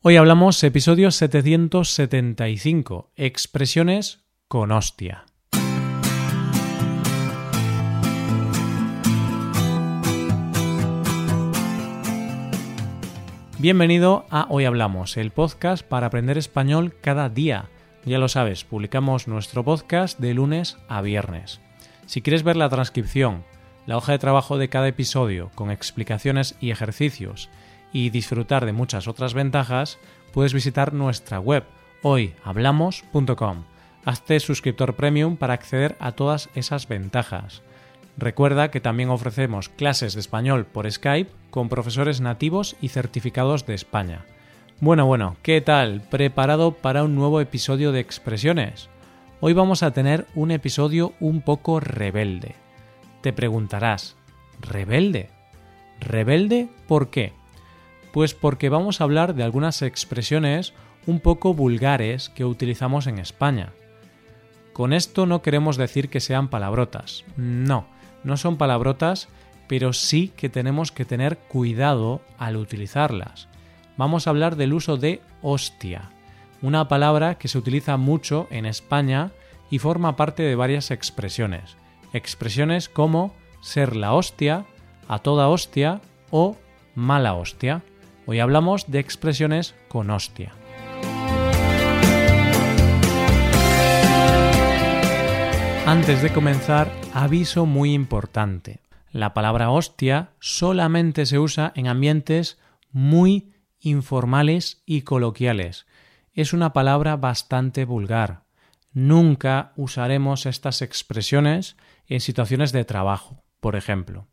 Hoy hablamos episodio 775, expresiones con hostia. Bienvenido a Hoy Hablamos, el podcast para aprender español cada día. Ya lo sabes, publicamos nuestro podcast de lunes a viernes. Si quieres ver la transcripción, la hoja de trabajo de cada episodio con explicaciones y ejercicios, y disfrutar de muchas otras ventajas, puedes visitar nuestra web hoyhablamos.com. Hazte suscriptor premium para acceder a todas esas ventajas. Recuerda que también ofrecemos clases de español por Skype con profesores nativos y certificados de España. Bueno, bueno, ¿qué tal? ¿Preparado para un nuevo episodio de expresiones? Hoy vamos a tener un episodio un poco rebelde. Te preguntarás, ¿rebelde? ¿Rebelde por qué? Pues porque vamos a hablar de algunas expresiones un poco vulgares que utilizamos en España. Con esto no queremos decir que sean palabrotas. No, no son palabrotas, pero sí que tenemos que tener cuidado al utilizarlas. Vamos a hablar del uso de hostia, una palabra que se utiliza mucho en España y forma parte de varias expresiones. Expresiones como ser la hostia, a toda hostia o mala hostia. Hoy hablamos de expresiones con hostia. Antes de comenzar, aviso muy importante. La palabra hostia solamente se usa en ambientes muy informales y coloquiales. Es una palabra bastante vulgar. Nunca usaremos estas expresiones en situaciones de trabajo, por ejemplo.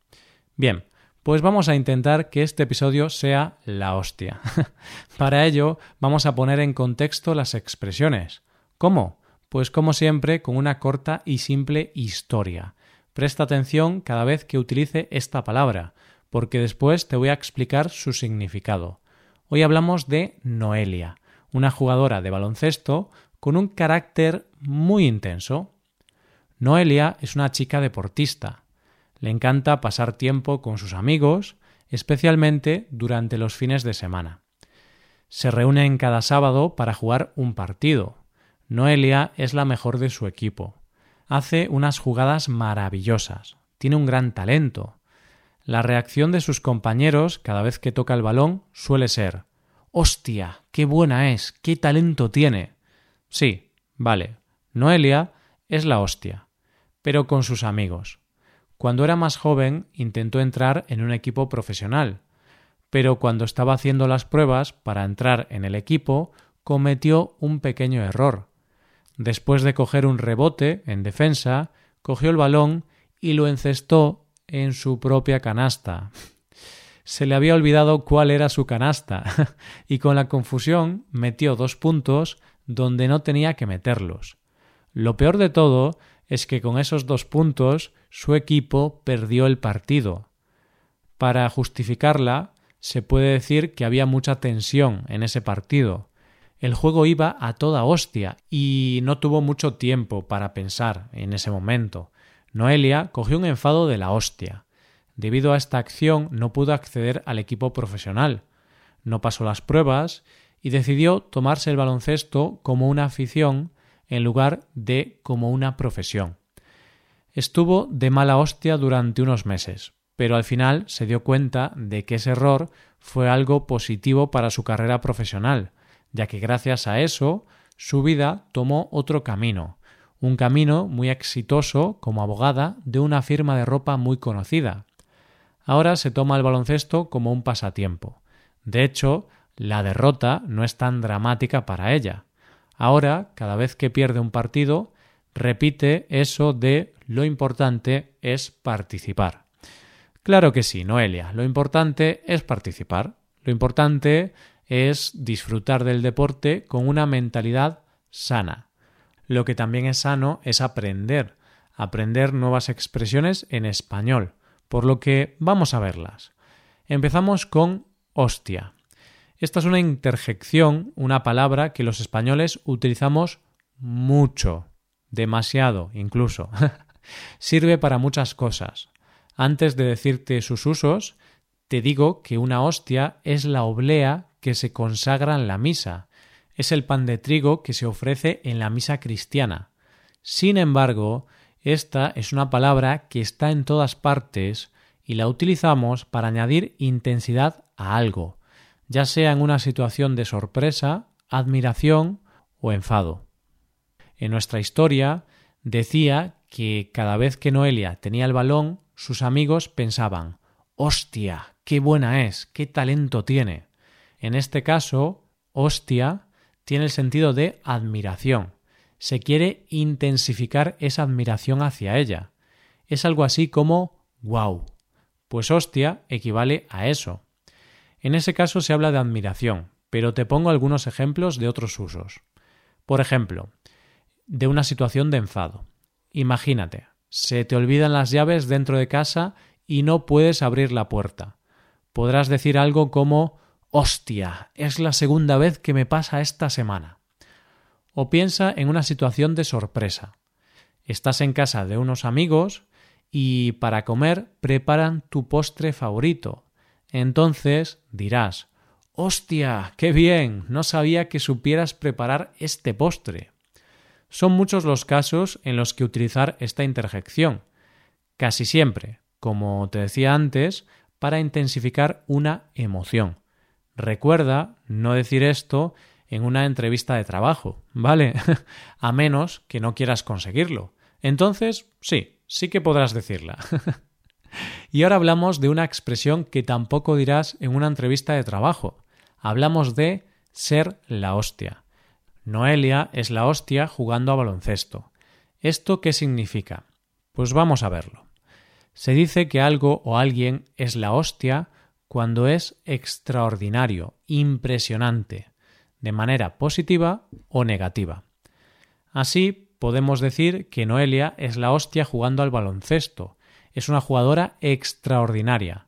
Bien, pues vamos a intentar que este episodio sea la hostia. Para ello, vamos a poner en contexto las expresiones. ¿Cómo? Pues como siempre, con una corta y simple historia. Presta atención cada vez que utilice esta palabra, porque después te voy a explicar su significado. Hoy hablamos de Noelia, una jugadora de baloncesto con un carácter muy intenso. Noelia es una chica deportista, le encanta pasar tiempo con sus amigos, especialmente durante los fines de semana. Se reúnen cada sábado para jugar un partido. Noelia es la mejor de su equipo. Hace unas jugadas maravillosas. Tiene un gran talento. La reacción de sus compañeros cada vez que toca el balón suele ser ¡Hostia! ¡Qué buena es! ¡Qué talento tiene! Sí, vale. Noelia es la hostia, pero con sus amigos. Cuando era más joven intentó entrar en un equipo profesional, pero cuando estaba haciendo las pruebas para entrar en el equipo cometió un pequeño error. Después de coger un rebote en defensa, cogió el balón y lo encestó en su propia canasta. Se le había olvidado cuál era su canasta y con la confusión metió dos puntos donde no tenía que meterlos. Lo peor de todo es que con esos dos puntos su equipo perdió el partido. Para justificarla, se puede decir que había mucha tensión en ese partido. El juego iba a toda hostia y no tuvo mucho tiempo para pensar en ese momento. Noelia cogió un enfado de la hostia. Debido a esta acción no pudo acceder al equipo profesional, no pasó las pruebas y decidió tomarse el baloncesto como una afición en lugar de como una profesión. Estuvo de mala hostia durante unos meses, pero al final se dio cuenta de que ese error fue algo positivo para su carrera profesional, ya que gracias a eso su vida tomó otro camino, un camino muy exitoso como abogada de una firma de ropa muy conocida. Ahora se toma el baloncesto como un pasatiempo. De hecho, la derrota no es tan dramática para ella. Ahora, cada vez que pierde un partido, repite eso de lo importante es participar. Claro que sí, Noelia, lo importante es participar. Lo importante es disfrutar del deporte con una mentalidad sana. Lo que también es sano es aprender, aprender nuevas expresiones en español, por lo que vamos a verlas. Empezamos con hostia. Esta es una interjección, una palabra que los españoles utilizamos mucho, demasiado incluso. Sirve para muchas cosas. Antes de decirte sus usos, te digo que una hostia es la oblea que se consagra en la misa. Es el pan de trigo que se ofrece en la misa cristiana. Sin embargo, esta es una palabra que está en todas partes y la utilizamos para añadir intensidad a algo, ya sea en una situación de sorpresa, admiración o enfado. En nuestra historia decía que cada vez que Noelia tenía el balón, sus amigos pensaban Hostia, qué buena es, qué talento tiene. En este caso, hostia tiene el sentido de admiración. Se quiere intensificar esa admiración hacia ella. Es algo así como wow. Pues hostia equivale a eso. En ese caso se habla de admiración, pero te pongo algunos ejemplos de otros usos. Por ejemplo, de una situación de enfado. Imagínate, se te olvidan las llaves dentro de casa y no puedes abrir la puerta. Podrás decir algo como Hostia, es la segunda vez que me pasa esta semana. O piensa en una situación de sorpresa. Estás en casa de unos amigos y para comer preparan tu postre favorito. Entonces dirás Hostia, qué bien. No sabía que supieras preparar este postre. Son muchos los casos en los que utilizar esta interjección. Casi siempre, como te decía antes, para intensificar una emoción. Recuerda no decir esto en una entrevista de trabajo, ¿vale? A menos que no quieras conseguirlo. Entonces, sí, sí que podrás decirla. y ahora hablamos de una expresión que tampoco dirás en una entrevista de trabajo. Hablamos de ser la hostia. Noelia es la hostia jugando a baloncesto. ¿Esto qué significa? Pues vamos a verlo. Se dice que algo o alguien es la hostia cuando es extraordinario, impresionante, de manera positiva o negativa. Así podemos decir que Noelia es la hostia jugando al baloncesto, es una jugadora extraordinaria.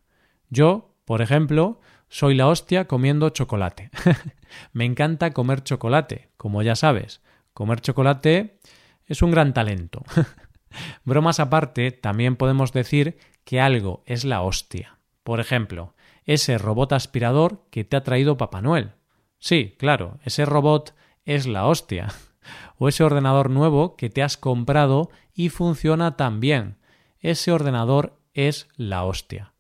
Yo, por ejemplo, soy la hostia comiendo chocolate. Me encanta comer chocolate, como ya sabes. Comer chocolate es un gran talento. Bromas aparte, también podemos decir que algo es la hostia. Por ejemplo, ese robot aspirador que te ha traído Papá Noel. Sí, claro, ese robot es la hostia. O ese ordenador nuevo que te has comprado y funciona tan bien. Ese ordenador es la hostia.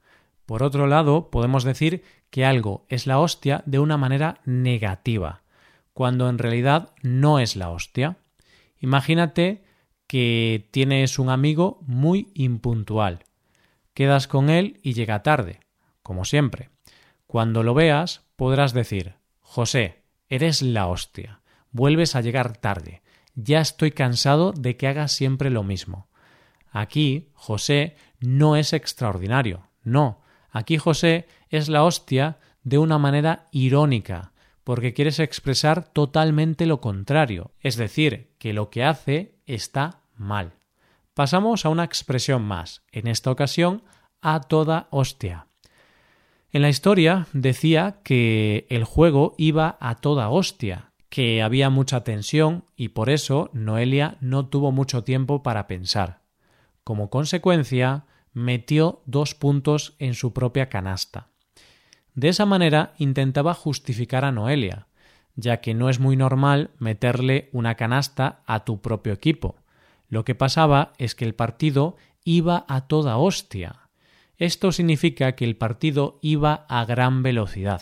Por otro lado, podemos decir que algo es la hostia de una manera negativa, cuando en realidad no es la hostia. Imagínate que tienes un amigo muy impuntual. Quedas con él y llega tarde, como siempre. Cuando lo veas, podrás decir José, eres la hostia. Vuelves a llegar tarde. Ya estoy cansado de que hagas siempre lo mismo. Aquí, José no es extraordinario. No. Aquí José es la hostia de una manera irónica, porque quieres expresar totalmente lo contrario, es decir, que lo que hace está mal. Pasamos a una expresión más, en esta ocasión a toda hostia. En la historia decía que el juego iba a toda hostia, que había mucha tensión y por eso Noelia no tuvo mucho tiempo para pensar. Como consecuencia, metió dos puntos en su propia canasta. De esa manera intentaba justificar a Noelia, ya que no es muy normal meterle una canasta a tu propio equipo. Lo que pasaba es que el partido iba a toda hostia. Esto significa que el partido iba a gran velocidad.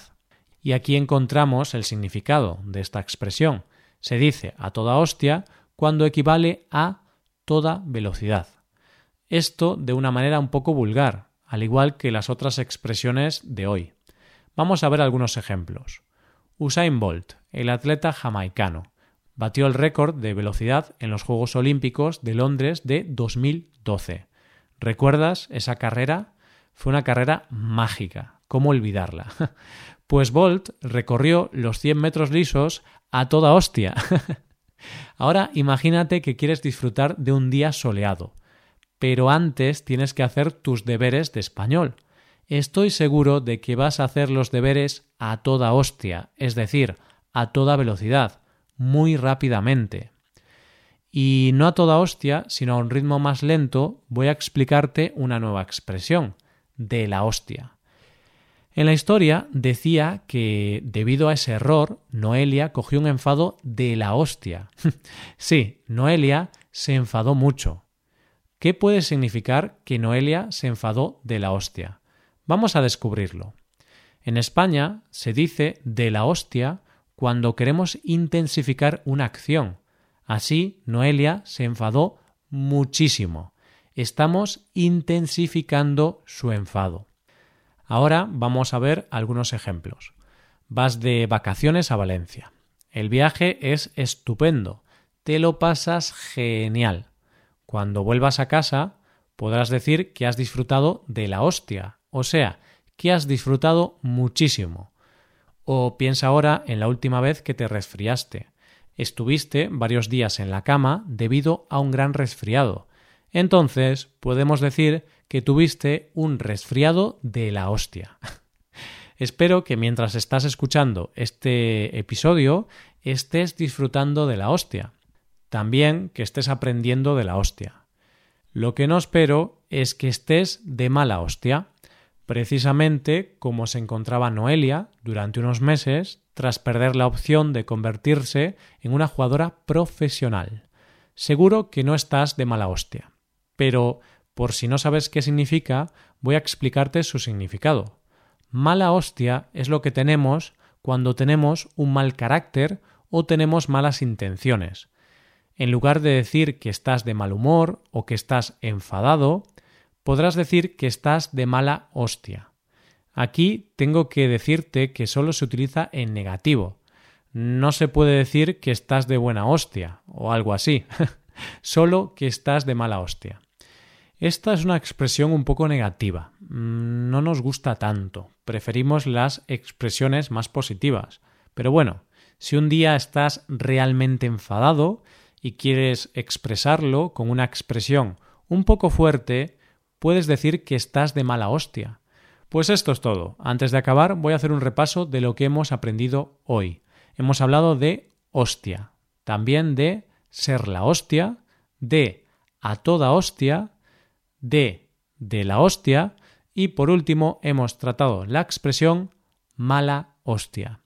Y aquí encontramos el significado de esta expresión. Se dice a toda hostia cuando equivale a toda velocidad. Esto de una manera un poco vulgar, al igual que las otras expresiones de hoy. Vamos a ver algunos ejemplos. Usain Bolt, el atleta jamaicano, batió el récord de velocidad en los Juegos Olímpicos de Londres de 2012. ¿Recuerdas esa carrera? Fue una carrera mágica. ¿Cómo olvidarla? Pues Bolt recorrió los 100 metros lisos a toda hostia. Ahora imagínate que quieres disfrutar de un día soleado, pero antes tienes que hacer tus deberes de español estoy seguro de que vas a hacer los deberes a toda hostia, es decir, a toda velocidad, muy rápidamente. Y no a toda hostia, sino a un ritmo más lento, voy a explicarte una nueva expresión, de la hostia. En la historia decía que debido a ese error, Noelia cogió un enfado de la hostia. sí, Noelia se enfadó mucho. ¿Qué puede significar que Noelia se enfadó de la hostia? Vamos a descubrirlo. En España se dice de la hostia cuando queremos intensificar una acción. Así, Noelia se enfadó muchísimo. Estamos intensificando su enfado. Ahora vamos a ver algunos ejemplos. Vas de vacaciones a Valencia. El viaje es estupendo. Te lo pasas genial. Cuando vuelvas a casa, podrás decir que has disfrutado de la hostia, o sea, que has disfrutado muchísimo. O piensa ahora en la última vez que te resfriaste. Estuviste varios días en la cama debido a un gran resfriado. Entonces podemos decir que tuviste un resfriado de la hostia. Espero que mientras estás escuchando este episodio estés disfrutando de la hostia. También que estés aprendiendo de la hostia. Lo que no espero es que estés de mala hostia precisamente como se encontraba Noelia durante unos meses tras perder la opción de convertirse en una jugadora profesional. Seguro que no estás de mala hostia, pero por si no sabes qué significa, voy a explicarte su significado. Mala hostia es lo que tenemos cuando tenemos un mal carácter o tenemos malas intenciones. En lugar de decir que estás de mal humor o que estás enfadado, podrás decir que estás de mala hostia. Aquí tengo que decirte que solo se utiliza en negativo. No se puede decir que estás de buena hostia o algo así. solo que estás de mala hostia. Esta es una expresión un poco negativa. Mm, no nos gusta tanto. Preferimos las expresiones más positivas. Pero bueno, si un día estás realmente enfadado y quieres expresarlo con una expresión un poco fuerte, puedes decir que estás de mala hostia. Pues esto es todo. Antes de acabar voy a hacer un repaso de lo que hemos aprendido hoy. Hemos hablado de hostia, también de ser la hostia, de a toda hostia, de de la hostia y por último hemos tratado la expresión mala hostia.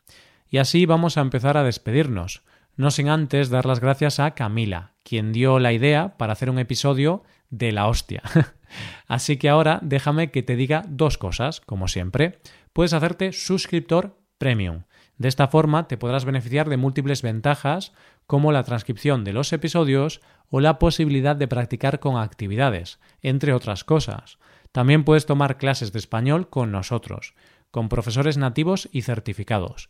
Y así vamos a empezar a despedirnos, no sin antes dar las gracias a Camila, quien dio la idea para hacer un episodio de la hostia. Así que ahora déjame que te diga dos cosas, como siempre. Puedes hacerte suscriptor premium. De esta forma te podrás beneficiar de múltiples ventajas como la transcripción de los episodios o la posibilidad de practicar con actividades, entre otras cosas. También puedes tomar clases de español con nosotros, con profesores nativos y certificados.